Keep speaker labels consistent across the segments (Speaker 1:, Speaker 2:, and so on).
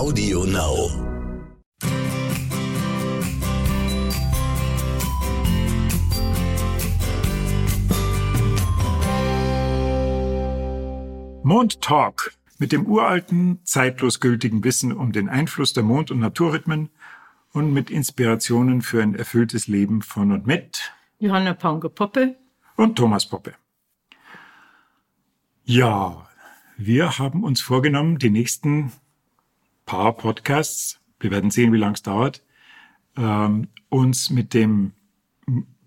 Speaker 1: Audio Now.
Speaker 2: Mond Talk mit dem uralten, zeitlos gültigen Wissen um den Einfluss der Mond- und Naturrhythmen und mit Inspirationen für ein erfülltes Leben von und mit
Speaker 3: Johanna Paunger-Poppe
Speaker 2: und Thomas Poppe. Ja, wir haben uns vorgenommen, die nächsten paar Podcasts, wir werden sehen, wie lange es dauert, ähm, uns mit dem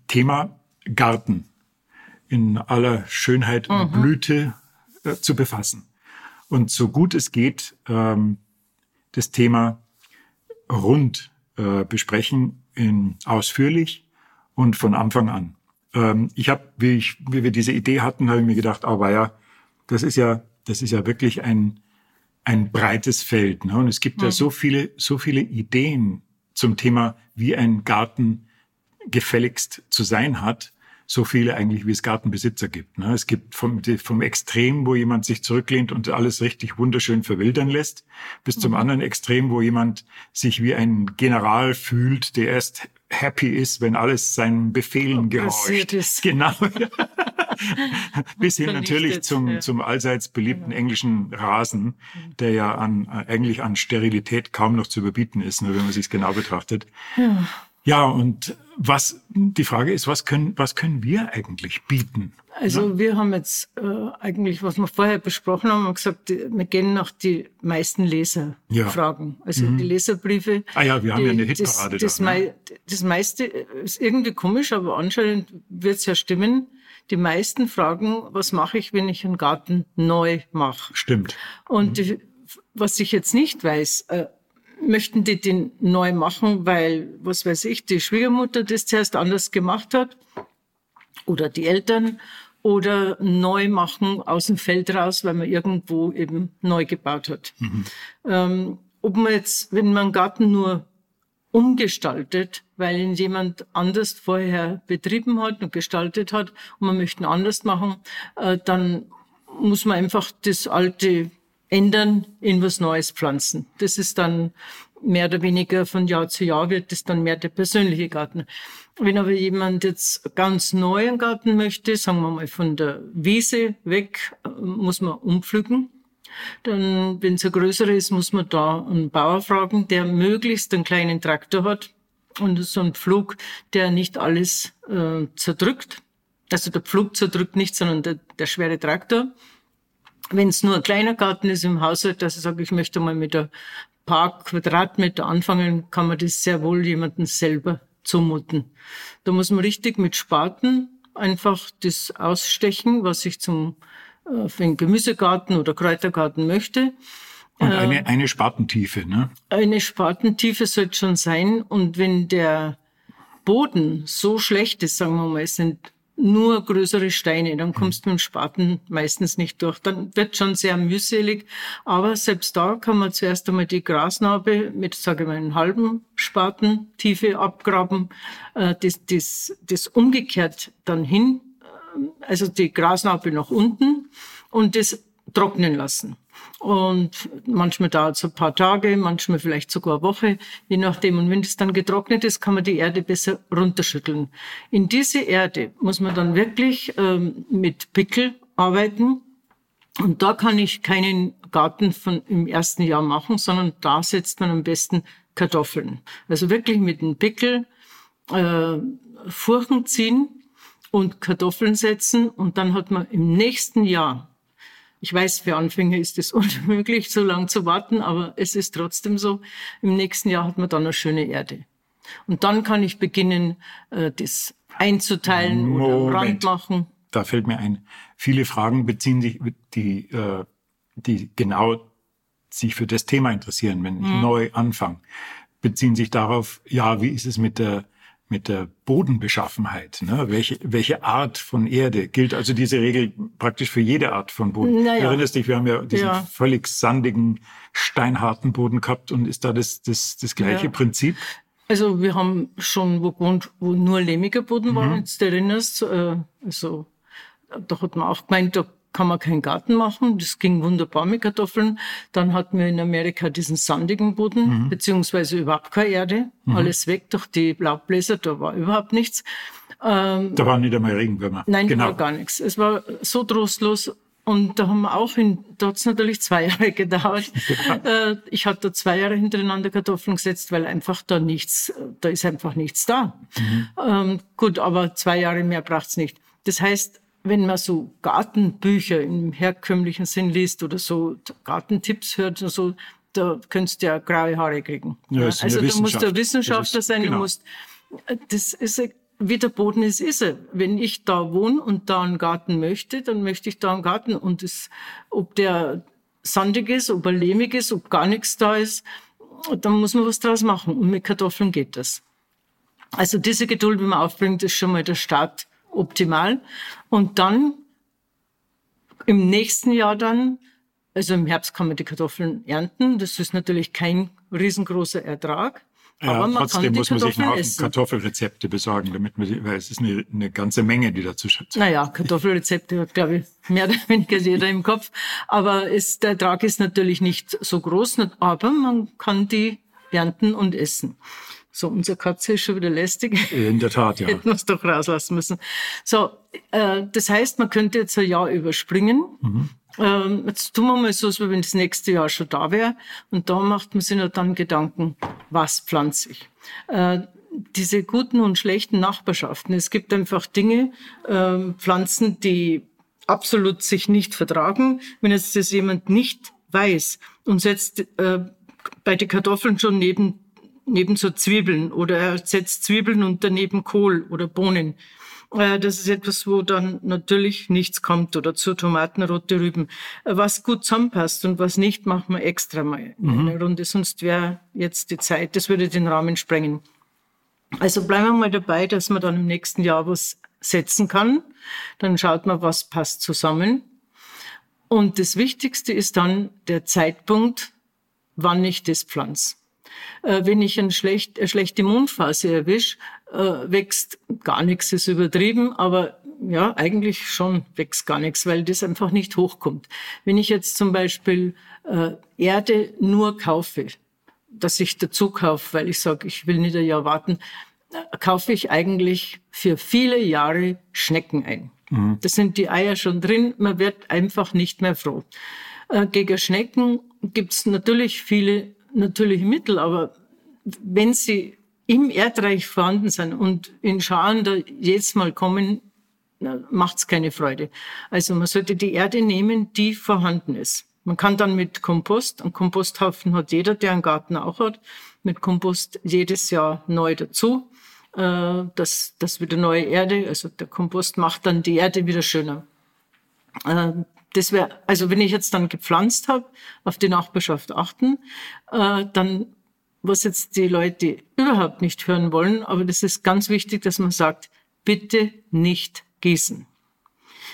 Speaker 2: Thema Garten in aller Schönheit und Blüte äh, zu befassen. Und so gut es geht, ähm, das Thema rund äh, besprechen, in, ausführlich und von Anfang an. Ähm, ich habe, wie, ich, wie wir diese Idee hatten, habe ich mir gedacht, aber ja, das ist ja, das ist ja wirklich ein, ein breites Feld. Ne? Und es gibt ja so viele, so viele Ideen zum Thema, wie ein Garten gefälligst zu sein hat. So viele eigentlich, wie es Gartenbesitzer gibt. Ne? Es gibt vom, vom Extrem, wo jemand sich zurücklehnt und alles richtig wunderschön verwildern lässt, bis zum anderen Extrem, wo jemand sich wie ein General fühlt, der erst happy ist, wenn alles seinen Befehlen gehorcht. Genau. Bis hin natürlich zum,
Speaker 3: ja.
Speaker 2: zum allseits beliebten englischen Rasen, der ja an, eigentlich an Sterilität kaum noch zu überbieten ist, nur wenn man sich genau betrachtet. Ja. und was, die Frage ist, was können, was können wir eigentlich bieten?
Speaker 3: Also wir haben jetzt äh, eigentlich, was wir vorher besprochen haben, haben gesagt, wir gehen nach die meisten Leserfragen. Also die Leserbriefe.
Speaker 2: Ah ja, wir haben
Speaker 3: die,
Speaker 2: ja eine
Speaker 3: das,
Speaker 2: Hitparade
Speaker 3: das,
Speaker 2: da, ne?
Speaker 3: das meiste ist irgendwie komisch, aber anscheinend wird es ja stimmen. Die meisten fragen, was mache ich, wenn ich einen Garten neu mache?
Speaker 2: Stimmt.
Speaker 3: Und die, was ich jetzt nicht weiß, äh, möchten die den neu machen, weil, was weiß ich, die Schwiegermutter das zuerst anders gemacht hat oder die Eltern oder neu machen aus dem Feld raus, weil man irgendwo eben neu gebaut hat. Ähm, ob man jetzt, wenn man einen Garten nur umgestaltet, weil ihn jemand anders vorher betrieben hat und gestaltet hat und man möchte ihn anders machen, äh, dann muss man einfach das Alte ändern, in was Neues pflanzen. Das ist dann mehr oder weniger von Jahr zu Jahr wird das dann mehr der persönliche Garten. Wenn aber jemand jetzt ganz neu einen Garten möchte, sagen wir mal von der Wiese weg, äh, muss man umpflücken. Dann, wenn es ein größerer ist, muss man da einen Bauer fragen, der möglichst einen kleinen Traktor hat und so einen Pflug, der nicht alles äh, zerdrückt. Also der Pflug zerdrückt nicht, sondern der, der schwere Traktor. Wenn es nur ein kleiner Garten ist im Haushalt, dass ich sage, ich möchte mal mit ein paar Quadratmeter anfangen, kann man das sehr wohl jemandem selber zumuten. Da muss man richtig mit Spaten einfach das ausstechen, was ich zum für einen Gemüsegarten oder Kräutergarten möchte.
Speaker 2: Und eine, eine Spatentiefe, ne?
Speaker 3: Eine Spatentiefe sollte schon sein. Und wenn der Boden so schlecht ist, sagen wir mal, es sind nur größere Steine, dann kommst du mit dem Spaten meistens nicht durch. Dann wird schon sehr mühselig. Aber selbst da kann man zuerst einmal die Grasnarbe mit, sage ich mal, einem halben Spaten Tiefe abgraben, äh, das, das, das umgekehrt dann hin, äh, also die Grasnarbe nach unten und das trocknen lassen. Und manchmal dauert es ein paar Tage, manchmal vielleicht sogar eine Woche, je nachdem. Und wenn das dann getrocknet ist, kann man die Erde besser runterschütteln. In diese Erde muss man dann wirklich ähm, mit Pickel arbeiten. Und da kann ich keinen Garten von im ersten Jahr machen, sondern da setzt man am besten Kartoffeln. Also wirklich mit dem Pickel äh, Furchen ziehen und Kartoffeln setzen und dann hat man im nächsten Jahr ich weiß, für Anfänger ist es unmöglich, so lange zu warten, aber es ist trotzdem so. Im nächsten Jahr hat man dann eine schöne Erde. Und dann kann ich beginnen, äh, das einzuteilen oder am Rand
Speaker 2: Moment.
Speaker 3: machen.
Speaker 2: Da fällt mir ein, viele Fragen beziehen sich, die, äh, die genau sich für das Thema interessieren, wenn ich neu anfange, beziehen sich darauf, ja, wie ist es mit der, mit der Bodenbeschaffenheit? Ne? Welche, welche Art von Erde gilt also diese Regel praktisch für jede Art von Boden?
Speaker 3: Naja.
Speaker 2: Du erinnerst dich, wir haben ja diesen
Speaker 3: Ja.
Speaker 2: völlig sandigen, steinharten Boden gehabt und ist da das, das, das gleiche
Speaker 3: Ja.
Speaker 2: Prinzip?
Speaker 3: Also wir haben schon wo gewohnt, wo nur lehmiger Boden war, jetzt du erinnerst, äh, also da hat man auch gemeint, da kann man keinen Garten machen. Das ging wunderbar mit Kartoffeln. Dann hatten wir in Amerika diesen sandigen Boden, mhm. beziehungsweise überhaupt keine Erde. Mhm. Alles weg durch die Laubbläser, da war überhaupt nichts.
Speaker 2: Ähm, da waren nicht einmal Regenwürmer.
Speaker 3: Nein, genau. da war gar nichts. Es war so trostlos. Und da haben wir auch in, da hat es natürlich zwei Jahre gedauert. Ja. Äh, ich hatte zwei Jahre hintereinander Kartoffeln gesetzt, weil einfach da nichts, da ist einfach nichts da. Mhm. Ähm, gut, aber zwei Jahre mehr braucht's nicht. Das heißt, wenn man so Gartenbücher im herkömmlichen Sinn liest oder so Gartentipps hört oder so, da könntest du ja graue Haare kriegen. Ja, also da musst du Wissenschaftler ist, sein, genau. du musst, das ist, wie der Boden ist, ist er. Wenn ich da wohne und da einen Garten möchte, dann möchte ich da einen Garten und das, ob der sandig ist, ob er lehmig ist, ob gar nichts da ist, dann muss man was draus machen. Und mit Kartoffeln geht das. Also diese Geduld, wenn man aufbringt, ist schon mal der Start optimal. Und dann im nächsten Jahr dann, also im Herbst kann man die Kartoffeln ernten. Das ist natürlich kein riesengroßer Ertrag.
Speaker 2: Ja, aber trotzdem muss man sich noch Kartoffelrezepte besorgen, damit man, weil es ist eine, eine ganze Menge, die dazu schätzt.
Speaker 3: Naja, Kartoffelrezepte hat, glaube ich, mehr oder weniger jeder im Kopf. Aber es, der Ertrag ist natürlich nicht so groß, aber man kann die ernten und essen. So, unsere Katze ist schon wieder lästig.
Speaker 2: In der Tat, ja.
Speaker 3: Hätten wir es doch rauslassen müssen. So, äh, das heißt, man könnte jetzt ein Jahr überspringen. Mhm. Ähm, jetzt tun wir mal so, als wenn das nächste Jahr schon da wäre. Und da macht man sich dann Gedanken, was pflanze ich. Äh, diese guten und schlechten Nachbarschaften. Es gibt einfach Dinge, äh, Pflanzen, die absolut sich nicht vertragen. Wenn jetzt das jemand nicht weiß und setzt äh, bei den Kartoffeln schon neben neben so Zwiebeln oder er setzt Zwiebeln und daneben Kohl oder Bohnen. Äh, das ist etwas, wo dann natürlich nichts kommt oder zu Tomaten, rote Rüben. Äh, was gut zusammenpasst und was nicht, machen wir extra mal in mhm. einer Runde, sonst wäre jetzt die Zeit, das würde den Rahmen sprengen. Also bleiben wir mal dabei, dass man dann im nächsten Jahr was setzen kann. Dann schaut man, was passt zusammen. Und das Wichtigste ist dann der Zeitpunkt, wann ich das pflanze. Äh, wenn ich eine schlechte Mondphase erwische, äh, wächst gar nichts, ist übertrieben, aber ja, eigentlich schon wächst gar nichts, weil das einfach nicht hochkommt. Wenn ich jetzt zum Beispiel äh, Erde nur kaufe, dass ich dazu kaufe, weil ich sage, ich will nicht ein Jahr warten, äh, kaufe ich eigentlich für viele Jahre Schnecken ein. Mhm. Da sind die Eier schon drin, man wird einfach nicht mehr froh. Äh, gegen Schnecken gibt's natürlich viele natürliche Mittel, aber wenn sie im Erdreich vorhanden sind und in Scharen da jetzt mal kommen, macht es keine Freude. Also man sollte die Erde nehmen, die vorhanden ist. Man kann dann mit Kompost, einen Komposthaufen hat jeder, der einen Garten auch hat, mit Kompost jedes Jahr neu dazu. Äh, das, das wieder neue Erde, also der Kompost macht dann die Erde wieder schöner. Äh, das wäre, also wenn ich jetzt dann gepflanzt habe, auf die Nachbarschaft achten, äh, dann, was jetzt die Leute überhaupt nicht hören wollen, aber das ist ganz wichtig, dass man sagt, bitte nicht gießen.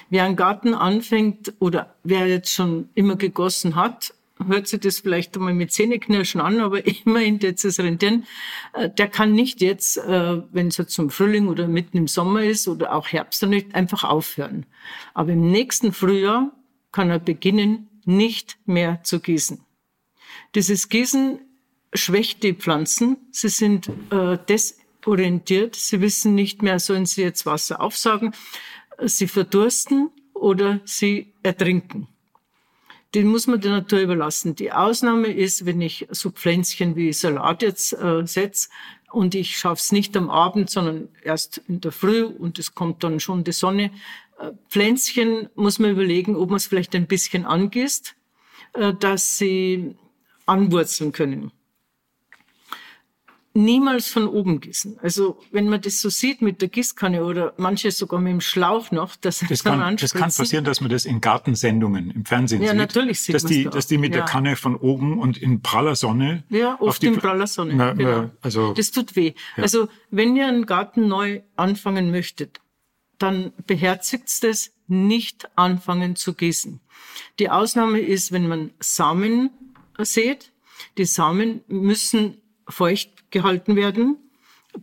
Speaker 3: Wer einen Garten anfängt oder wer jetzt schon immer gegossen hat, hört sich das vielleicht einmal mit Zähneknirschen an, aber immerhin jetzt ist rentieren. Äh, der kann nicht jetzt, äh, wenn es jetzt zum Frühling oder mitten im Sommer ist oder auch Herbst, dann nicht einfach aufhören. Aber im nächsten Frühjahr kann er beginnen, nicht mehr zu gießen. Dieses Gießen schwächt die Pflanzen. Sie sind äh, desorientiert. Sie wissen nicht mehr, sollen sie jetzt Wasser aufsaugen. Sie verdursten oder sie ertrinken. Den muss man der Natur überlassen. Die Ausnahme ist, wenn ich so Pflänzchen wie Salat jetzt äh, setze und ich schaffe es nicht am Abend, sondern erst in der Früh und es kommt dann schon die Sonne, Pflänzchen muss man überlegen, ob man es vielleicht ein bisschen angießt, äh, dass sie anwurzeln können. Niemals von oben gießen. Also wenn man das so sieht mit der Gießkanne oder manche sogar mit dem Schlauch noch,
Speaker 2: dass das kann, das kann passieren, dass man das in Gartensendungen im Fernsehen
Speaker 3: ja,
Speaker 2: sieht.
Speaker 3: Ja, natürlich sieht
Speaker 2: dass die, da. dass die mit ja. der Kanne von oben und in praller Sonne.
Speaker 3: Ja, oft in praller Sonne. Na, genau. also, das tut weh. Ja. Also wenn ihr einen Garten neu anfangen möchtet, dann beherzigt es nicht anfangen zu gießen. Die Ausnahme ist, wenn man Samen sät. Die Samen müssen feucht gehalten werden,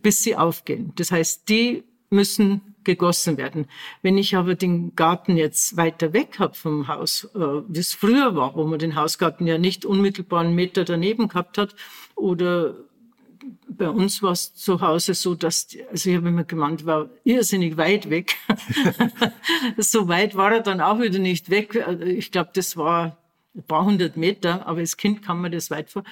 Speaker 3: bis sie aufgehen. Das heißt, die müssen gegossen werden. Wenn ich aber den Garten jetzt weiter weg habe vom Haus, äh, wie es früher war, wo man den Hausgarten ja nicht unmittelbar einen Meter daneben gehabt hat, oder bei uns war es zu Hause so, dass, also ich habe immer gemeint, war irrsinnig weit weg. so weit war er dann auch wieder nicht weg. Ich glaube, das war ein paar hundert Meter, aber als Kind kam mir das weit vor.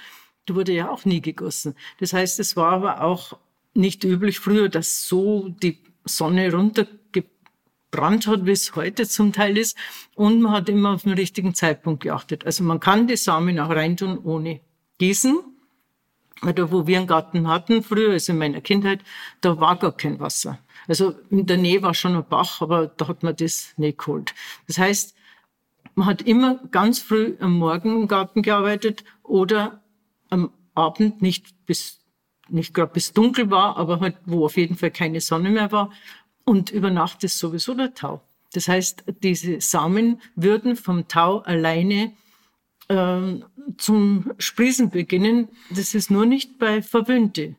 Speaker 3: Da wurde ja auch nie gegossen. Das heißt, es war aber auch nicht üblich früher, dass so die Sonne runtergebrannt hat, wie es heute zum Teil ist. Und man hat immer auf den richtigen Zeitpunkt geachtet. Also man kann die Samen auch reintun ohne Gießen. Da, wo wir einen Garten hatten, früher, also in meiner Kindheit, da war gar kein Wasser. Also in der Nähe war schon ein Bach, aber da hat man das nicht geholt. Das heißt, man hat immer ganz früh am Morgen im Garten gearbeitet oder am Abend nicht bis nicht gerade bis dunkel war, aber halt, wo auf jeden Fall keine Sonne mehr war. Und über Nacht ist sowieso der Tau. Das heißt, diese Samen würden vom Tau alleine zum Sprießen beginnen. Das ist nur nicht bei verwöhnte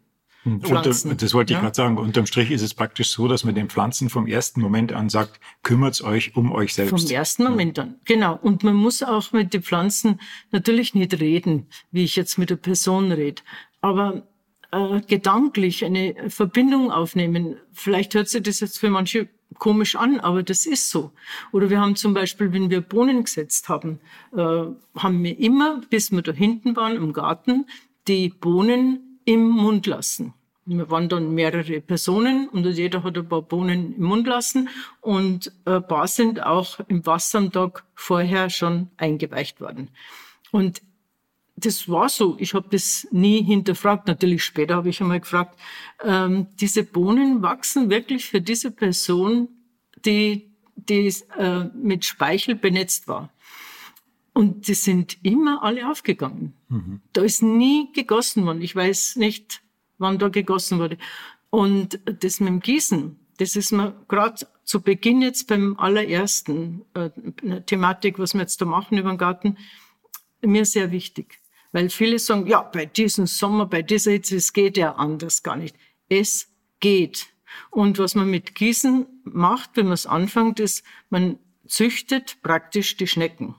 Speaker 2: Pflanzen. Unter, das wollte ich ja? gerade sagen. Unterm Strich ist es praktisch so, dass man den Pflanzen vom ersten Moment an sagt, kümmert euch um euch selbst.
Speaker 3: Vom ersten Moment an, genau. Und man muss auch mit den Pflanzen natürlich nicht reden, wie ich jetzt mit der Person rede. Aber äh, gedanklich eine Verbindung aufnehmen. Vielleicht hört sich das jetzt für manche komisch an, aber das ist so. Oder wir haben zum Beispiel, wenn wir Bohnen gesetzt haben, äh, haben wir immer, bis wir da hinten waren im Garten, die Bohnen im Mund lassen. Wir waren dann mehrere Personen und jeder hat ein paar Bohnen im Mund lassen und ein paar sind auch im Wasser am Tag vorher schon eingeweicht worden. Und das war so. Ich habe das nie hinterfragt. Natürlich später habe ich einmal gefragt, ähm, diese Bohnen wachsen wirklich für diese Person, die, die äh, mit Speichel benetzt war. Und die sind immer alle aufgegangen. Mhm. Da ist nie gegossen worden. Ich weiß nicht, wann da gegossen wurde. Und das mit dem Gießen, das ist mir gerade zu Beginn jetzt beim allerersten äh, Thematik, was wir jetzt da machen über den Garten, mir sehr wichtig. Weil viele sagen, ja, bei diesem Sommer, bei dieser Hitze, es geht ja anders gar nicht. Es geht. Und was man mit Gießen macht, wenn man es anfängt, ist, man züchtet praktisch die Schnecken.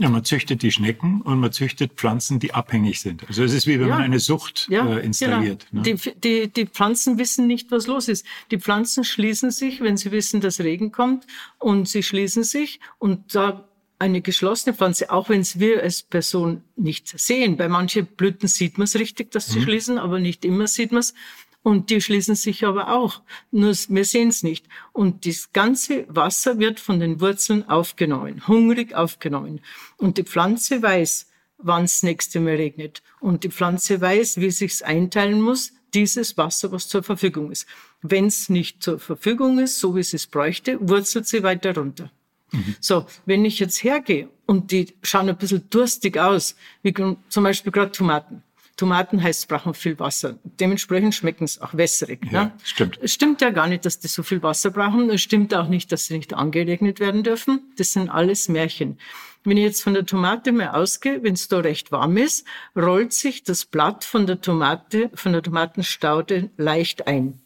Speaker 2: Ja, man züchtet die Schnecken und man züchtet Pflanzen, die abhängig sind. Also es ist wie wenn ja. man eine Sucht ja, äh, installiert.
Speaker 3: Genau. Ne? Die, die, die Pflanzen wissen nicht, was los ist. Die Pflanzen schließen sich, wenn sie wissen, dass Regen kommt, und sie schließen sich und da eine geschlossene Pflanze, auch wenn es wir als Person nicht sehen. Bei manchen Blüten sieht man es richtig, dass sie mhm. schließen, aber nicht immer sieht man es. Und die schließen sich aber auch. Nur wir sehen es nicht. Und das ganze Wasser wird von den Wurzeln aufgenommen, hungrig aufgenommen. Und die Pflanze weiß, wann es nächste Mal regnet. Und die Pflanze weiß, wie sich's einteilen muss, dieses Wasser, was zur Verfügung ist. Wenn es nicht zur Verfügung ist, so wie es es bräuchte, wurzelt sie weiter runter. Mhm. So, wenn ich jetzt hergehe und die schauen ein bisschen durstig aus, wie zum Beispiel gerade Tomaten. Tomaten heißt, brauchen viel Wasser. Dementsprechend schmecken es auch wässrig.
Speaker 2: Ja, ne? stimmt.
Speaker 3: Es stimmt ja gar nicht, dass die so viel Wasser brauchen. Es stimmt auch nicht, dass sie nicht angeregnet werden dürfen. Das sind alles Märchen. Wenn ich jetzt von der Tomate mal ausgehe, wenn es da recht warm ist, rollt sich das Blatt von der Tomate, von der Tomatenstaude leicht ein.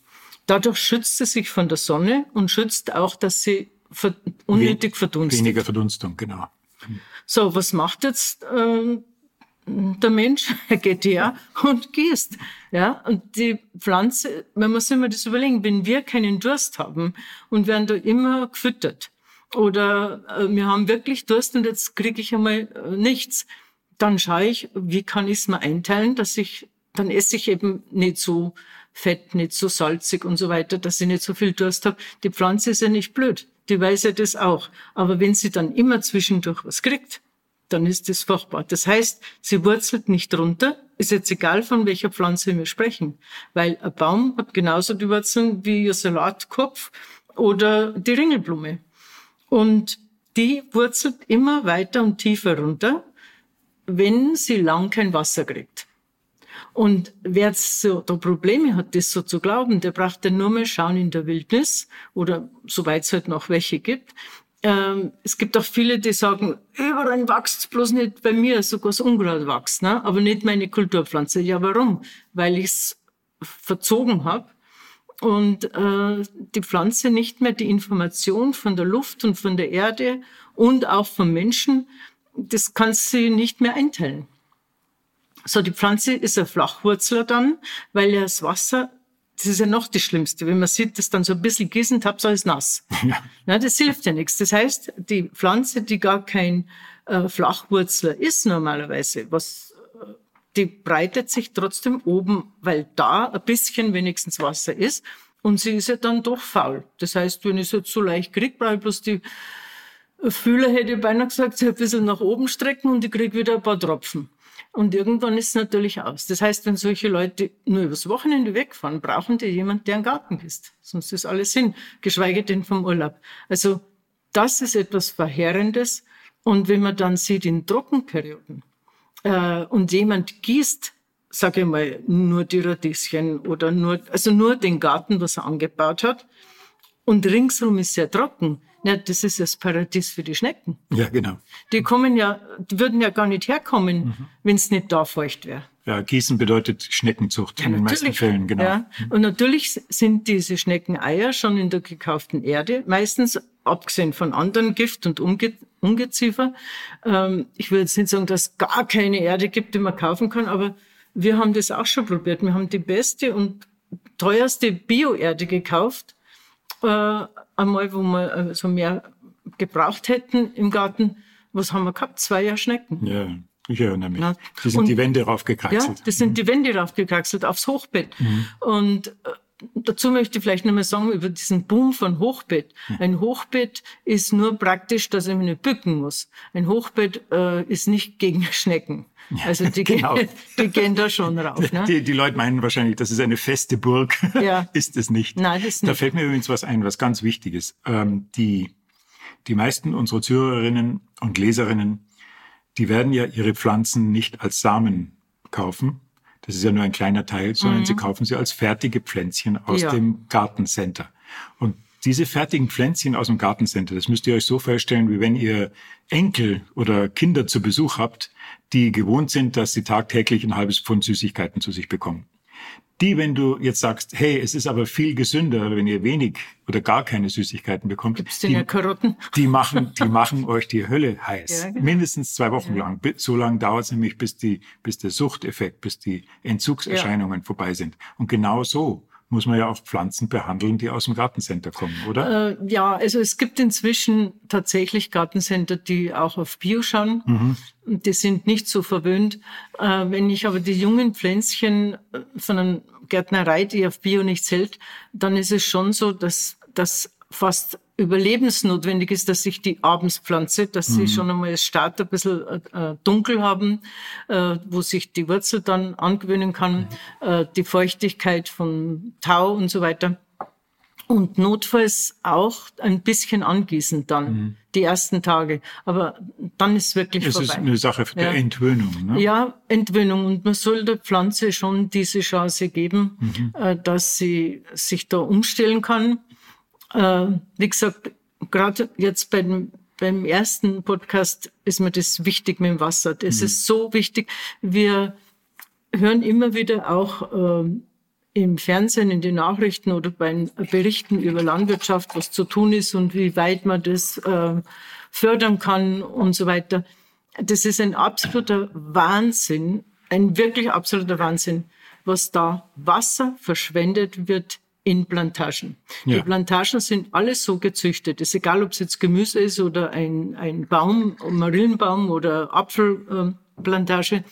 Speaker 3: Dadurch schützt sie sich von der Sonne und schützt auch, dass sie unnötig verdunstet.
Speaker 2: Weniger Verdunstung, genau.
Speaker 3: So, was macht jetzt äh, der Mensch? Er geht her und gießt. Ja, und die Pflanze, man muss immer das überlegen, wenn wir keinen Durst haben und werden da immer gefüttert oder äh, wir haben wirklich Durst und jetzt kriege ich einmal äh, nichts, dann schaue ich, wie kann ich es mir einteilen, dass ich, dann esse ich eben nicht so fett, nicht so salzig und so weiter, dass ich nicht so viel Durst habe. Die Pflanze ist ja nicht blöd die weiß ja das auch. Aber wenn sie dann immer zwischendurch was kriegt, dann ist das furchtbar. Das heißt, sie wurzelt nicht runter, ist jetzt egal, von welcher Pflanze wir sprechen. Weil ein Baum hat genauso die Wurzeln wie ihr Salatkopf oder die Ringelblume. Und die wurzelt immer weiter und tiefer runter, wenn sie lang kein Wasser kriegt. Und wer jetzt so da Probleme hat, das so zu glauben, der braucht dann nur mal schauen in der Wildnis oder soweit es halt noch welche gibt. Ähm, es gibt auch viele, die sagen, überall wächst bloß nicht bei mir, sogar das Unkraut wächst, ne? aber nicht meine Kulturpflanze. Ja, warum? Weil ich es verzogen habe und äh, die Pflanze nicht mehr die Information von der Luft und von der Erde und auch vom Menschen, das kann sie nicht mehr einteilen. So, die Pflanze ist ein Flachwurzler dann, weil ja das Wasser, das ist ja noch das Schlimmste. Wenn man sieht, dass dann so ein bisschen gießen, habt alles nass. Ja. ja. das hilft ja nichts. Das heißt, die Pflanze, die gar kein äh, Flachwurzler ist normalerweise, was die breitet sich trotzdem oben, weil da ein bisschen wenigstens Wasser ist. Und sie ist ja dann doch faul. Das heißt, wenn ich es jetzt so leicht kriege, brauche ich bloß die Fühler, hätte ich beinahe gesagt, sie ein bisschen nach oben strecken und ich kriege wieder ein paar Tropfen. Und irgendwann ist es natürlich aus. Das heißt, wenn solche Leute nur übers Wochenende wegfahren, brauchen die jemanden, der einen Garten ist. Sonst ist alles hin, geschweige denn vom Urlaub. Also das ist etwas Verheerendes. Und wenn man dann sieht in Trockenperioden, äh, und jemand gießt, sage ich mal, nur die Radieschen oder nur, also nur den Garten, was er angebaut hat, und ringsrum ist sehr trocken. Ja, das ist das Paradies für die Schnecken.
Speaker 2: Ja, genau.
Speaker 3: Die kommen ja, die würden ja gar nicht herkommen, mhm. wenn es nicht da feucht wäre.
Speaker 2: Ja, Gießen bedeutet Schneckenzucht ja, in den meisten Fällen, genau. Ja.
Speaker 3: Und natürlich sind diese Schneckeneier schon in der gekauften Erde, meistens abgesehen von anderen Gift- und Umge Ungeziefer. Ähm, ich will jetzt nicht sagen, dass es gar keine Erde gibt, die man kaufen kann, aber wir haben das auch schon probiert. Wir haben die beste und teuerste Bio-Erde gekauft, äh, einmal, wo wir äh, so mehr gebraucht hätten im Garten. Was haben wir gehabt? Zwei Jahre Schnecken.
Speaker 2: Ja. Ich erinnere mich. Ja. Die sind und, die Wände raufgekraxelt.
Speaker 3: Ja, das sind die Wände raufgekraxelt aufs Hochbett. Mhm. Und äh, dazu möchte ich vielleicht nochmal sagen über diesen Boom von Hochbett. Mhm. Ein Hochbett ist nur praktisch, dass ich mich nicht bücken muss. Ein Hochbett äh, ist nicht gegen Schnecken. Also die, genau. gehen, die gehen da schon rauf. Ne?
Speaker 2: Die, die Leute meinen wahrscheinlich, das ist eine feste Burg. Ja. ist es nicht.
Speaker 3: Nein, das ist nicht.
Speaker 2: Da fällt mir übrigens was ein, was ganz wichtig ist. Ähm, die, die meisten unserer Zuhörerinnen und Leserinnen die werden ja ihre Pflanzen nicht als Samen kaufen. Das ist ja nur ein kleiner Teil, sondern mhm. sie kaufen sie als fertige Pflänzchen aus ja. dem Gartencenter. Und diese fertigen Pflänzchen aus dem Gartencenter, das müsst ihr euch so vorstellen, wie wenn ihr Enkel oder Kinder zu Besuch habt, die gewohnt sind, dass sie tagtäglich ein halbes Pfund Süßigkeiten zu sich bekommen. Die, wenn du jetzt sagst, hey, es ist aber viel gesünder, wenn ihr wenig oder gar keine Süßigkeiten bekommt.
Speaker 3: Gibt's denn die, ja Karotten?
Speaker 2: Die machen, die machen euch die Hölle heiß. Ja, genau. Mindestens zwei Wochen ja. lang. So lange dauert es nämlich, bis die, bis der Suchteffekt, bis die Entzugserscheinungen ja. vorbei sind. Und genau so muss man ja auch Pflanzen behandeln, die aus dem Gartencenter kommen, oder?
Speaker 3: Äh, ja, also es gibt inzwischen tatsächlich Gartencenter, die auch auf Bio schauen. Mhm. Die sind nicht so verwöhnt. Äh, wenn ich aber die jungen Pflänzchen von einer Gärtnerei, die auf Bio nicht hält, dann ist es schon so, dass das fast überlebensnotwendig ist, dass ich die abends pflanze, dass mhm. sie schon einmal das Start ein bisschen äh, dunkel haben, äh, wo sich die Wurzel dann angewöhnen kann, mhm. äh, die Feuchtigkeit von Tau und so weiter. Und notfalls auch ein bisschen angießen dann, mhm. die ersten Tage. Aber dann ist wirklich
Speaker 2: es
Speaker 3: vorbei. Es
Speaker 2: ist eine Sache der ja. Entwöhnung. Ne?
Speaker 3: Ja, Entwöhnung. Und man soll der Pflanze schon diese Chance geben, mhm. äh, dass sie sich da umstellen kann äh, wie gesagt, gerade jetzt beim, beim ersten Podcast ist mir das wichtig mit dem Wasser. Das mhm. ist so wichtig. Wir hören immer wieder auch äh, im Fernsehen, in den Nachrichten oder bei Berichten über Landwirtschaft, was zu tun ist und wie weit man das äh, fördern kann und so weiter. Das ist ein absoluter Wahnsinn, ein wirklich absoluter Wahnsinn, was da Wasser verschwendet wird in Plantagen. Ja. Die Plantagen sind alles so gezüchtet. Es ist egal, ob es jetzt Gemüse ist oder ein, ein Baum, Marillenbaum oder Apfelplantage.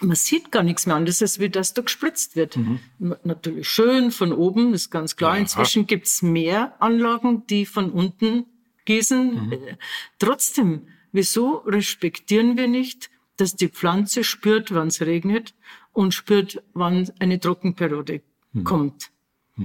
Speaker 3: Man sieht gar nichts mehr anderes, als wie das da gespritzt wird. Mhm. Natürlich schön von oben, ist ganz klar. Ja. Inzwischen gibt's mehr Anlagen, die von unten gießen. Mhm. Äh, trotzdem, wieso respektieren wir nicht, dass die Pflanze spürt, wann es regnet und spürt, wann eine Trockenperiode mhm. kommt?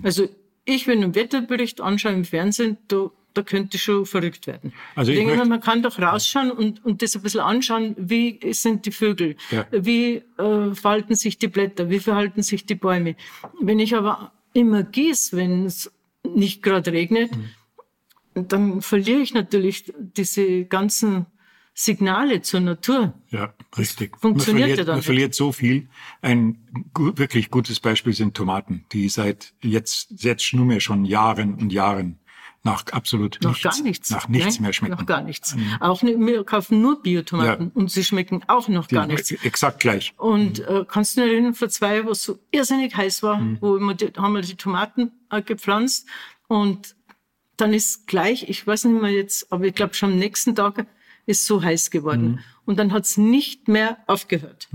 Speaker 3: Also ich, wenn einen Wetterbericht anschaue im Fernsehen, da, da könnte schon verrückt werden. Also ich, ich denke, man kann doch rausschauen und, und das ein bisschen anschauen, wie sind die Vögel, ja. wie äh, verhalten sich die Blätter, wie verhalten sich die Bäume. Wenn ich aber immer gieße, wenn es nicht gerade regnet, mhm. dann verliere ich natürlich diese ganzen Signale zur Natur.
Speaker 2: Ja, richtig.
Speaker 3: funktioniert
Speaker 2: man verliert,
Speaker 3: ja dann
Speaker 2: Man verliert so viel. Ein gu wirklich gutes Beispiel sind Tomaten, die seit jetzt, jetzt nur mehr schon Jahren und Jahren nach absolut
Speaker 3: Noch
Speaker 2: nichts,
Speaker 3: gar nichts.
Speaker 2: nach nichts
Speaker 3: Nein,
Speaker 2: mehr schmecken.
Speaker 3: Noch gar nichts. Auch nicht, wir kaufen nur Biotomaten
Speaker 2: Ja.
Speaker 3: und sie schmecken auch noch
Speaker 2: Die
Speaker 3: gar nichts.
Speaker 2: Exakt gleich.
Speaker 3: Und äh, kannst du dich erinnern, vor zwei Jahren, wo es so irrsinnig heiß war,
Speaker 2: Mhm.
Speaker 3: wo wir die, haben wir die Tomaten äh, gepflanzt und dann ist gleich, ich weiß nicht mehr jetzt, aber ich glaube schon am nächsten Tag ist so heiß geworden.
Speaker 2: Mhm.
Speaker 3: Und dann hat's nicht mehr aufgehört.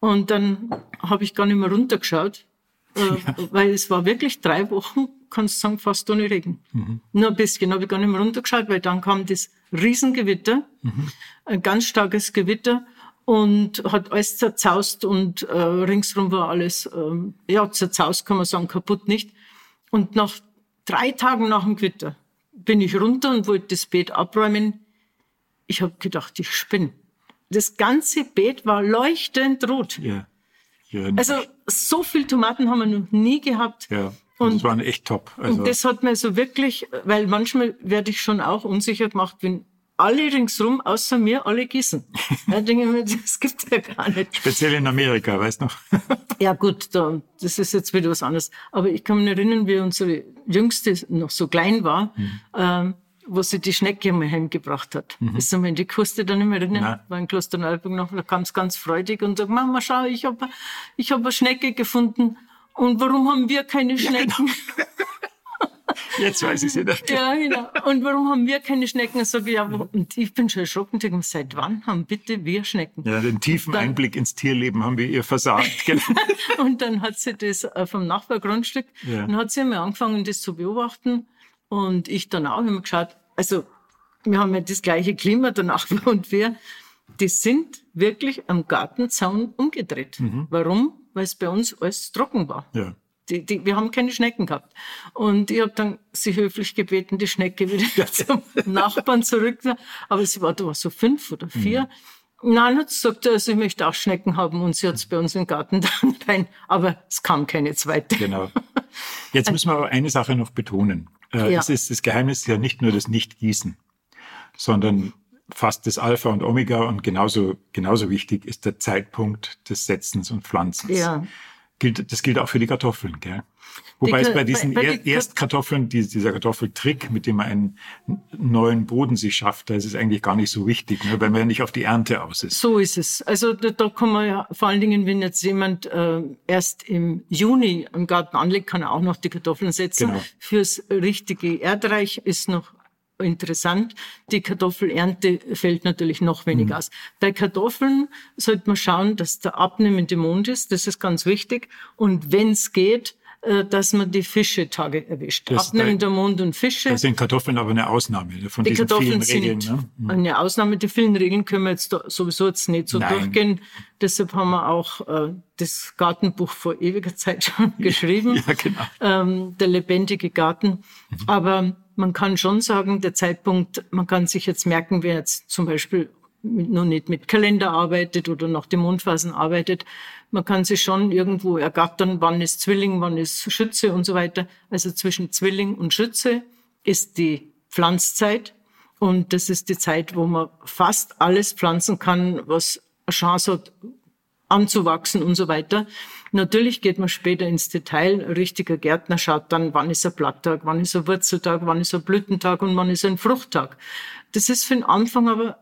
Speaker 3: Und dann habe ich gar nicht mehr runtergeschaut, äh, weil es war wirklich drei Wochen, kannst du sagen, fast ohne Regen.
Speaker 2: Mhm.
Speaker 3: Nur ein bisschen habe ich gar nicht mehr runtergeschaut, weil dann kam das Riesengewitter, ein ganz starkes Gewitter und hat alles zerzaust und äh, ringsrum war alles, ähm, ja, zerzaust kann man sagen, kaputt nicht. Und nach drei Tagen nach dem Gewitter bin ich runter und wollte das Beet abräumen. Ich habe gedacht, ich spinne. Das ganze Beet war leuchtend rot.
Speaker 2: Ja. ja
Speaker 3: Also so viel Tomaten haben wir noch nie gehabt.
Speaker 2: ja. Und das waren echt top. Also,
Speaker 3: Und das hat mir so wirklich, weil manchmal werde ich schon auch unsicher gemacht, wenn alle ringsrum außer mir alle gießen. Da denke ich mir, das gibt's ja gar nicht.
Speaker 2: speziell in Amerika, weißt du noch?
Speaker 3: Ja gut, da, das ist jetzt wieder was anderes. Aber ich kann mich erinnern, wie unsere Jüngste noch so klein war,
Speaker 2: Mhm.
Speaker 3: ähm, wo sie die Schnecke mal heimgebracht hat. Ist mhm. die Kuste dann nicht mehr erinnern?
Speaker 2: Nein.
Speaker 3: War in Klosterneuburg noch, da kam es ganz freudig und sagt, Mama, schau, ich habe ich hab eine Schnecke gefunden. Und warum haben wir keine Schnecken?
Speaker 2: Jetzt weiß ich es wieder.
Speaker 3: Ja, genau. Und warum haben wir keine Schnecken? Ich sage, ja, und ich bin schon erschrocken. Denke, seit wann haben bitte wir Schnecken?
Speaker 2: Ja, den tiefen
Speaker 3: Dann-
Speaker 2: Einblick ins Tierleben haben wir ihr versagt. Genau.
Speaker 3: Und dann hat sie das äh, vom Nachbargrundstück,
Speaker 2: Ja.
Speaker 3: dann hat sie einmal angefangen, das zu beobachten. Und ich dann auch immer geschaut, also wir haben ja das gleiche Klima, der Nachbar und wir, die sind wirklich am Gartenzaun umgedreht.
Speaker 2: Mhm.
Speaker 3: Warum? Weil es bei uns alles trocken war.
Speaker 2: ja.
Speaker 3: Die, die, wir haben keine Schnecken gehabt. Und ich habe dann sie höflich gebeten, die Schnecke wieder zum Nachbarn zurück. Aber sie war da war so fünf oder vier. Nein, hat sie gesagt, also ich möchte auch Schnecken haben und sie hat es bei uns im Garten dann rein. Aber es kam keine zweite.
Speaker 2: Genau. Jetzt müssen wir aber eine Sache noch betonen. Äh,
Speaker 3: Ja.
Speaker 2: Es ist, das Geheimnis ist ja nicht nur das Nicht-Gießen, sondern fast das Alpha und Omega und genauso, genauso wichtig ist der Zeitpunkt des Setzens und Pflanzens.
Speaker 3: Ja.
Speaker 2: Gilt, das gilt auch für die Kartoffeln, gell? Wobei
Speaker 3: Die
Speaker 2: es bei diesen
Speaker 3: bei- bei
Speaker 2: er Erstkartoffeln, die, dieser Kartoffeltrick, mit dem man einen neuen Boden sich schafft, da ist es eigentlich gar nicht so wichtig, ne, weil man ja nicht auf die Ernte aus ist.
Speaker 3: So ist es. Also da, da kann man ja vor allen Dingen, wenn jetzt jemand äh, erst im Juni im Garten anlegt, kann er auch noch die Kartoffeln setzen.
Speaker 2: Genau.
Speaker 3: Fürs richtige Erdreich ist noch interessant. Die Kartoffelernte fällt natürlich noch weniger aus. Bei Kartoffeln sollte man schauen, dass der abnehmende Mond ist. Das ist ganz wichtig. Und wenn es geht, äh, dass man die Fischetage erwischt.
Speaker 2: Das-
Speaker 3: Abnehmender Mond und Fische.
Speaker 2: Da sind Kartoffeln aber eine Ausnahme ne, von
Speaker 3: Die
Speaker 2: diesen
Speaker 3: Kartoffeln
Speaker 2: vielen Regeln. Ne?
Speaker 3: eine Ausnahme. Die vielen Regeln können wir jetzt da sowieso jetzt nicht so
Speaker 2: Nein.
Speaker 3: durchgehen. Deshalb haben wir auch äh, das Gartenbuch vor ewiger Zeit schon geschrieben.
Speaker 2: Ja, genau.
Speaker 3: ähm, der lebendige Garten. Aber man kann schon sagen, der Zeitpunkt, man kann sich jetzt merken, wer jetzt zum Beispiel mit, noch nicht mit Kalender arbeitet oder nach den Mondphasen arbeitet, man kann sich schon irgendwo ergattern, wann ist Zwilling, wann ist Schütze und so weiter. Also zwischen Zwilling und Schütze ist die Pflanzzeit. Und das ist die Zeit, wo man fast alles pflanzen kann, was eine Chance hat, anzuwachsen und so weiter. Natürlich geht man später ins Detail. Ein richtiger Gärtner schaut dann, wann ist ein Blatttag, wann ist ein Wurzeltag, wann ist ein Blütentag und wann ist ein Fruchttag. Das ist für den Anfang aber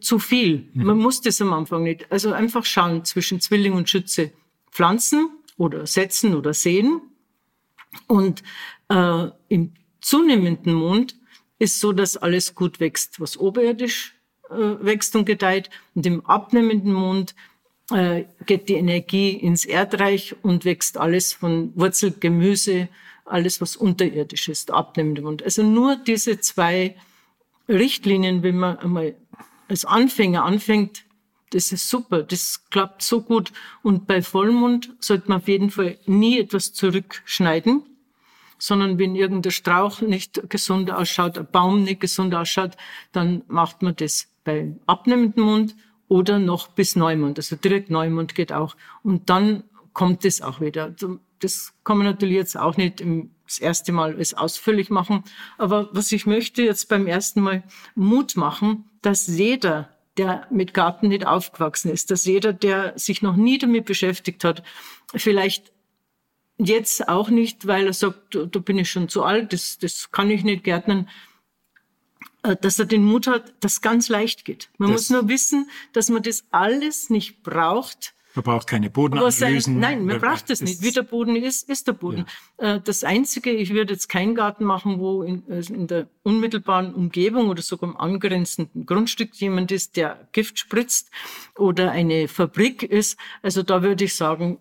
Speaker 3: zu viel. Man muss das am Anfang nicht. Also einfach schauen zwischen Zwilling und Schütze. Pflanzen oder setzen oder sehen. Und äh, im zunehmenden Mond ist so, dass alles gut wächst, was oberirdisch äh, wächst und gedeiht. Und im abnehmenden Mond äh, geht die Energie ins Erdreich und wächst alles von Wurzel, Gemüse, alles was unterirdisch ist, abnehmende Mond. Also nur diese zwei Richtlinien, wenn man einmal als Anfänger anfängt, das ist super, das klappt so gut. Und bei Vollmond sollte man auf jeden Fall nie etwas zurückschneiden, sondern wenn irgendein Strauch nicht gesund ausschaut, ein Baum nicht gesund ausschaut, dann macht man das bei abnehmendem Mond oder noch bis Neumond. Also direkt Neumond geht auch. Und dann kommt es auch wieder. das kann man natürlich jetzt auch nicht das erste Mal alles ausführlich machen. Aber was ich möchte jetzt beim ersten Mal Mut machen, dass jeder, der mit Garten nicht aufgewachsen ist, dass jeder, der sich noch nie damit beschäftigt hat, vielleicht jetzt auch nicht, weil er sagt, da bin ich schon zu alt, das, das kann ich nicht gärtnern, dass er den Mut hat, dass ganz leicht geht. Man das muss nur wissen, dass man das alles nicht braucht.
Speaker 2: Man braucht keine Bodenanalysen.
Speaker 3: Nein, man braucht das nicht. Wie der Boden ist, ist der Boden. Ja. Äh, das Einzige, ich würde jetzt keinen Garten machen, wo in, also in der unmittelbaren Umgebung oder sogar im angrenzenden Grundstück jemand ist, der Gift spritzt oder eine Fabrik ist. Also da würde ich sagen,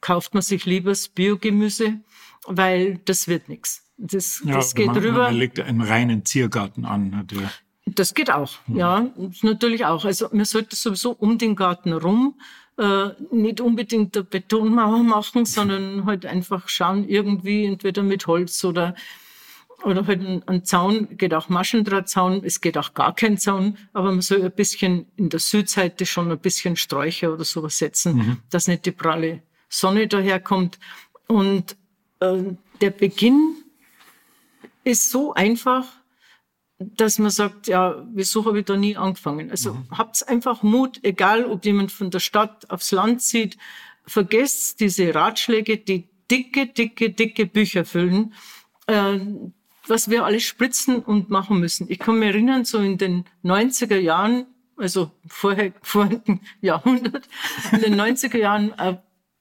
Speaker 3: kauft man sich lieber das Biogemüse, weil das wird nichts. Das,
Speaker 2: ja,
Speaker 3: das geht
Speaker 2: man,
Speaker 3: rüber.
Speaker 2: Man legt einen reinen Ziergarten an.
Speaker 3: Natürlich. Das geht auch, hm. ja, natürlich auch. Also man sollte sowieso um den Garten rum äh, nicht unbedingt eine Betonmauer machen, sondern halt einfach schauen, irgendwie entweder mit Holz oder oder halt ein, ein Zaun, geht auch Maschendrahtzaun, es geht auch gar kein Zaun, aber man soll ein bisschen in der Südseite schon ein bisschen Sträucher oder sowas setzen, mhm. dass nicht die pralle Sonne daherkommt. Und äh, der Beginn ist so einfach, dass man sagt, ja, wieso habe ich da nie angefangen? Also mhm. habt einfach Mut, egal ob jemand von der Stadt aufs Land zieht, vergesst diese Ratschläge, die dicke, dicke, dicke Bücher füllen, äh, was wir alles spritzen und machen müssen. Ich kann mich erinnern, so in den 90er Jahren, also vorher, vorigen Jahrhundert, in den 90er Jahren, äh,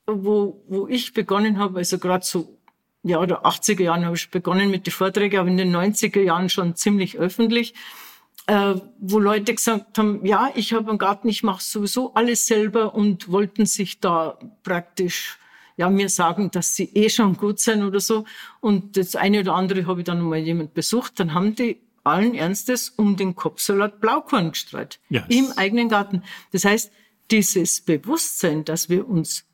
Speaker 3: wo, wo ich begonnen habe, also gerade so ja, oder 80er Jahren habe ich begonnen mit den Vorträgen, aber in den 90er Jahren schon ziemlich öffentlich, äh, wo Leute gesagt haben, ja, ich habe einen Garten, ich mache sowieso alles selber und wollten sich da praktisch ja, mir sagen, dass sie eh schon gut sind oder so. Und das eine oder andere habe ich dann mal jemand besucht, dann haben die allen Ernstes um den Kopfsalat Blaukorn gestreut. Yes. Im eigenen Garten. Das heißt, dieses Bewusstsein, dass wir uns,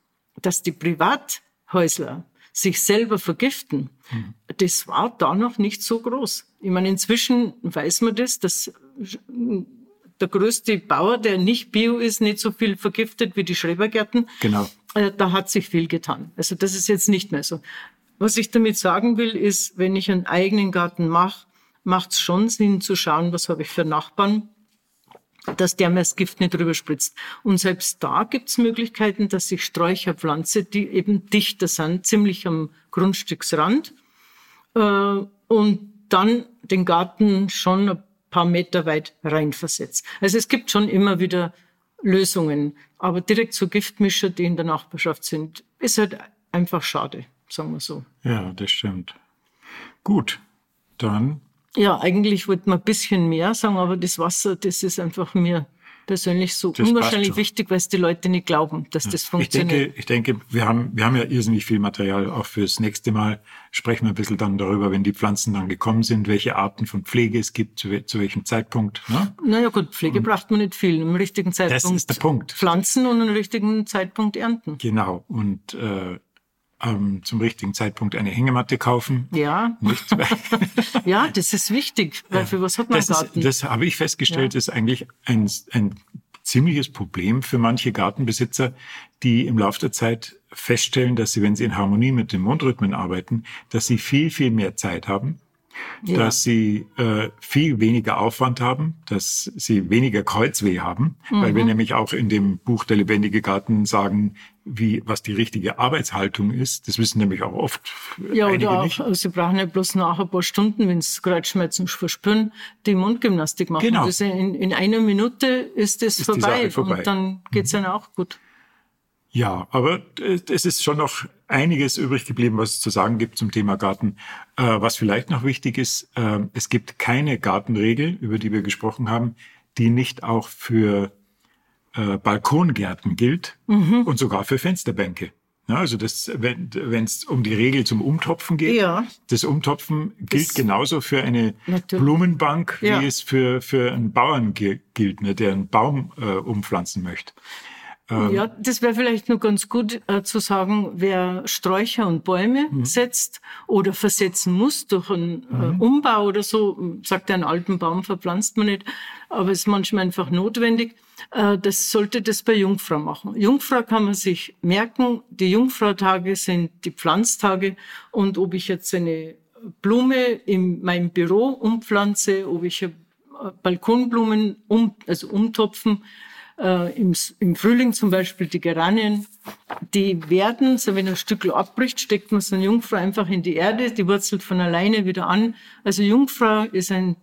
Speaker 3: dass die Privathäusler sich selber vergiften, mhm. das war da noch nicht so groß. Ich meine, inzwischen weiß man das, dass der größte Bauer, der nicht bio ist, nicht so viel vergiftet wie die Schrebergärten.
Speaker 2: Genau.
Speaker 3: Äh, da hat sich viel getan. Also das ist jetzt nicht mehr so. Was ich damit sagen will, ist, wenn ich einen eigenen Garten mache, macht es schon Sinn zu schauen, was habe ich für Nachbarn, dass der mir das Gift nicht drüber spritzt. Und selbst da gibt es Möglichkeiten, dass ich Sträucher pflanze, die eben dichter sind, ziemlich am Grundstücksrand. Äh, und dann den Garten schon ein paar Meter weit reinversetze. Also es gibt schon immer wieder Lösungen. Aber direkt so Giftmischer, die in der Nachbarschaft sind, ist halt einfach schade, sagen wir so.
Speaker 2: Ja, das stimmt. Gut, dann
Speaker 3: ja, eigentlich wollte man ein bisschen mehr sagen, aber das Wasser, das ist einfach mir persönlich so das unwahrscheinlich wichtig, weil es die Leute nicht glauben, dass ja. das funktioniert.
Speaker 2: Ich denke, ich denke, wir haben, wir haben ja irrsinnig viel Material auch fürs nächste Mal. Sprechen wir ein bisschen dann darüber, wenn die Pflanzen dann gekommen sind, welche Arten von Pflege es gibt, zu, zu welchem Zeitpunkt. Ne?
Speaker 3: Naja gut, Pflege und braucht man nicht viel. Im richtigen Zeitpunkt
Speaker 2: das ist der Punkt.
Speaker 3: pflanzen und im richtigen Zeitpunkt ernten.
Speaker 2: Genau. Und äh, ähm, zum richtigen Zeitpunkt eine Hängematte kaufen.
Speaker 3: Ja. Nicht? ja, das ist wichtig, weil für was hat man
Speaker 2: das
Speaker 3: Garten?
Speaker 2: Ist, das habe ich festgestellt, ja. ist eigentlich ein, ein ziemliches Problem für manche Gartenbesitzer, die im Laufe der Zeit feststellen, dass sie, wenn sie in Harmonie mit den Mondrhythmen arbeiten, dass sie viel, viel mehr Zeit haben, ja. dass sie äh, viel weniger Aufwand haben, dass sie weniger Kreuzweh haben, mhm. weil wir mhm. nämlich auch in dem Buch Der lebendige Garten sagen, wie was die richtige Arbeitshaltung ist. Das wissen nämlich auch oft
Speaker 3: ja, einige oder auch, nicht. Sie brauchen ja bloß nach ein paar Stunden, wenn Sie Kreuzschmerzen verspüren, die Mundgymnastik machen. Genau. Also in, in einer Minute ist es vorbei, vorbei, und dann geht's mhm. Ihnen auch gut.
Speaker 2: Ja, aber es ist schon noch einiges übrig geblieben, was es zu sagen gibt zum Thema Garten. Äh, was vielleicht noch wichtig ist, äh, es gibt keine Gartenregel, über die wir gesprochen haben, die nicht auch für äh, Balkongärten gilt mhm. und sogar für Fensterbänke. Ja, also das, wenn es um die Regel zum Umtopfen geht, ja. das Umtopfen gilt das genauso für eine natürlich. Blumenbank, wie ja. es für, für einen Bauern gilt, ne, der einen Baum äh, umpflanzen möchte.
Speaker 3: Ähm, ja, das wäre vielleicht nur ganz gut äh, zu sagen, wer Sträucher und Bäume mhm. setzt oder versetzen muss durch einen äh, mhm. Umbau oder so, sagt er, einen alten Baum verpflanzt man nicht, aber es ist manchmal einfach notwendig. äh, das sollte das bei Jungfrau machen. Jungfrau kann man sich merken, die Jungfrautage sind die Pflanztage und ob ich jetzt eine Blume in meinem Büro umpflanze, ob ich Balkonblumen um, also umtopfen, äh, im, im Frühling zum Beispiel die Geranien, die werden, so wenn ein Stück abbricht, steckt man so eine Jungfrau einfach in die Erde, die wurzelt von alleine wieder an. Also Jungfrau ist ein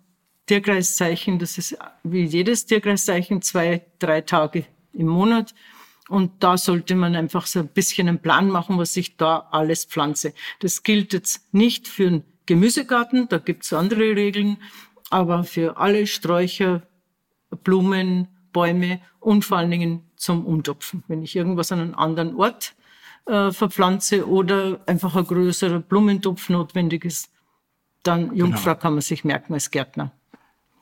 Speaker 3: Tierkreiszeichen, das ist wie jedes Tierkreiszeichen zwei, drei Tage im Monat. Und da sollte man einfach so ein bisschen einen Plan machen, was ich da alles pflanze. Das gilt jetzt nicht für einen Gemüsegarten, da gibt's andere Regeln, aber für alle Sträucher, Blumen, Bäume und vor allen Dingen zum Umtopfen. Wenn ich irgendwas an einem anderen Ort äh, verpflanze oder einfach ein größerer Blumentopf notwendig ist, dann Jungfrau genau. kann man sich merken als Gärtner.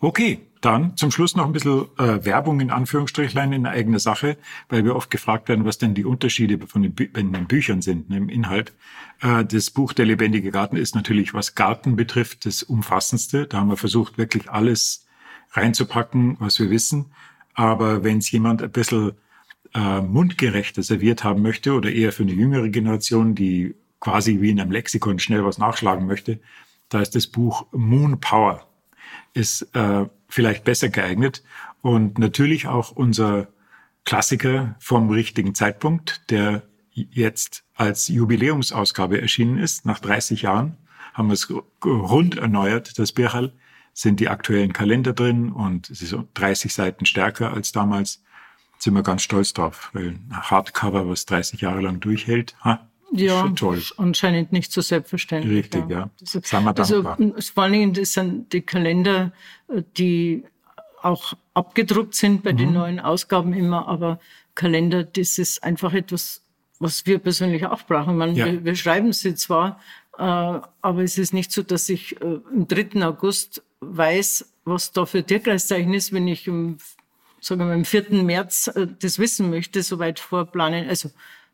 Speaker 2: Okay, dann zum Schluss noch ein bisschen äh, Werbung in Anführungsstrichlein in eigener Sache, weil wir oft gefragt werden, was denn die Unterschiede von den, Bü den Büchern sind ne, im Inhalt. Äh, das Buch Der lebendige Garten ist natürlich, was Garten betrifft, das umfassendste. Da haben wir versucht, wirklich alles reinzupacken, was wir wissen. Aber wenn es jemand ein bisschen äh, mundgerechter serviert haben möchte oder eher für eine jüngere Generation, die quasi wie in einem Lexikon schnell was nachschlagen möchte, da ist das Buch Moon Power ist äh, vielleicht besser geeignet. Und natürlich auch unser Klassiker vom richtigen Zeitpunkt, der jetzt als Jubiläumsausgabe erschienen ist. Nach 30 Jahren haben wir es rund erneuert, das Birchal. Sind die aktuellen Kalender drin und es ist 30 Seiten stärker als damals. Sind wir ganz stolz drauf, weil ein Hardcover, was 30 Jahre lang durchhält, ha,
Speaker 3: ja, toll. anscheinend nicht so selbstverständlich.
Speaker 2: Richtig, ja. ja.
Speaker 3: Das, Sagen wir also vor allen Dingen das sind die Kalender, die auch abgedruckt sind bei mhm. den neuen Ausgaben immer, aber Kalender, das ist einfach etwas, was wir persönlich auch brauchen. Man, ja. wir, wir, schreiben sie zwar, äh, aber es ist nicht so, dass ich äh, am 3. August weiß, was da für Tierkreiszeichen ist, wenn ich im, sagen wir, am 4. März äh, das wissen möchte, soweit vorplanen. Also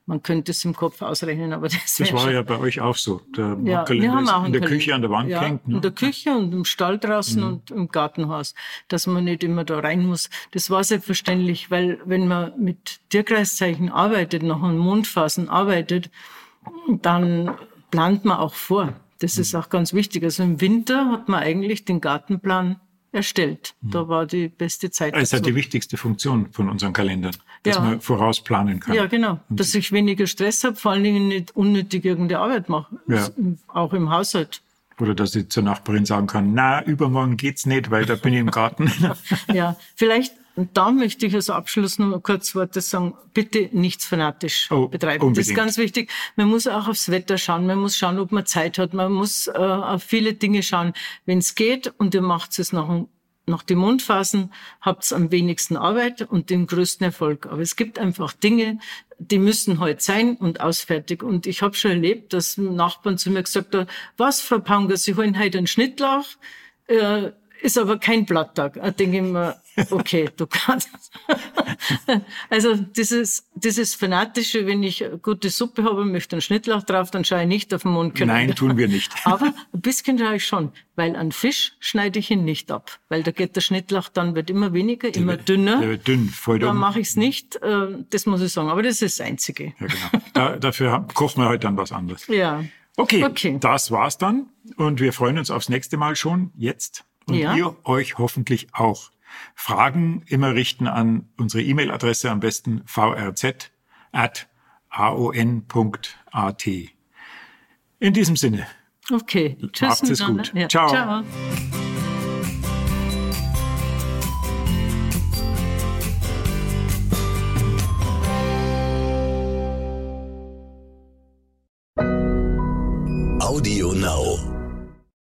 Speaker 3: man könnte es im Kopf ausrechnen, aber das,
Speaker 2: das war ja bei euch auch so. Der ja, wir haben auch in der Kalender. Küche an der Wand ja, hängt. Ne?
Speaker 3: In der Küche und im Stall draußen mhm. und im Gartenhaus, dass man nicht immer da rein muss. Das war selbstverständlich, weil wenn man mit Tierkreiszeichen arbeitet, nach den Mondphasen arbeitet, dann plant man auch vor. Das mhm. ist auch ganz wichtig. Also im Winter hat man eigentlich den Gartenplan erstellt. Mhm. Da war die beste Zeit.
Speaker 2: Das ist ja die wichtigste Funktion von unseren Kalendern, dass ja. man vorausplanen kann.
Speaker 3: Ja, genau. Dass ich weniger Stress habe, vor allen Dingen nicht unnötig irgendeine Arbeit mache. Ja. Auch im Haushalt.
Speaker 2: Oder dass ich zur Nachbarin sagen kann, na, übermorgen geht's nicht, weil da bin ich im Garten.
Speaker 3: ja, vielleicht und da möchte ich als Abschluss noch kurz Worte sagen, bitte nichts fanatisch oh, betreiben. Unbedingt. Das ist ganz wichtig. Man muss auch aufs Wetter schauen, man muss schauen, ob man Zeit hat, man muss äh, auf viele Dinge schauen. Wenn es geht und ihr macht es nach, nach den Mondphasen, habt am wenigsten Arbeit und den größten Erfolg. Aber es gibt einfach Dinge, die müssen heute halt sein und ausfertig. Und ich habe schon erlebt, dass Nachbarn zu mir gesagt haben, was, Frau Paunger, Sie holen heute einen Schnittlauch, äh, ist aber kein Blatttag. Da denke ich mir, okay, du kannst. also dieses, dieses Fanatische, wenn ich gute Suppe habe und möchte einen Schnittlauch drauf, dann schaue ich nicht auf den Mund.
Speaker 2: Nein, tun wir nicht.
Speaker 3: Aber ein bisschen schaue ich schon, weil an Fisch schneide ich ihn nicht ab, weil da geht der Schnittlauch dann, wird immer weniger, der immer wird, dünner. Der
Speaker 2: wird dünn, voll
Speaker 3: Dann mache ich es nicht, äh, das muss ich sagen. Aber das ist das Einzige.
Speaker 2: Ja, genau. Da, dafür kochen wir heute dann was anderes.
Speaker 3: Ja.
Speaker 2: Okay, okay, das war's dann und wir freuen uns aufs nächste Mal schon jetzt und ja. ihr euch hoffentlich auch. Fragen immer richten an unsere E-Mail-Adresse, am besten vrz at aon.at. In diesem Sinne.
Speaker 3: Okay.
Speaker 2: Tschüss. Macht's es gut. Ja. Ciao. Ciao.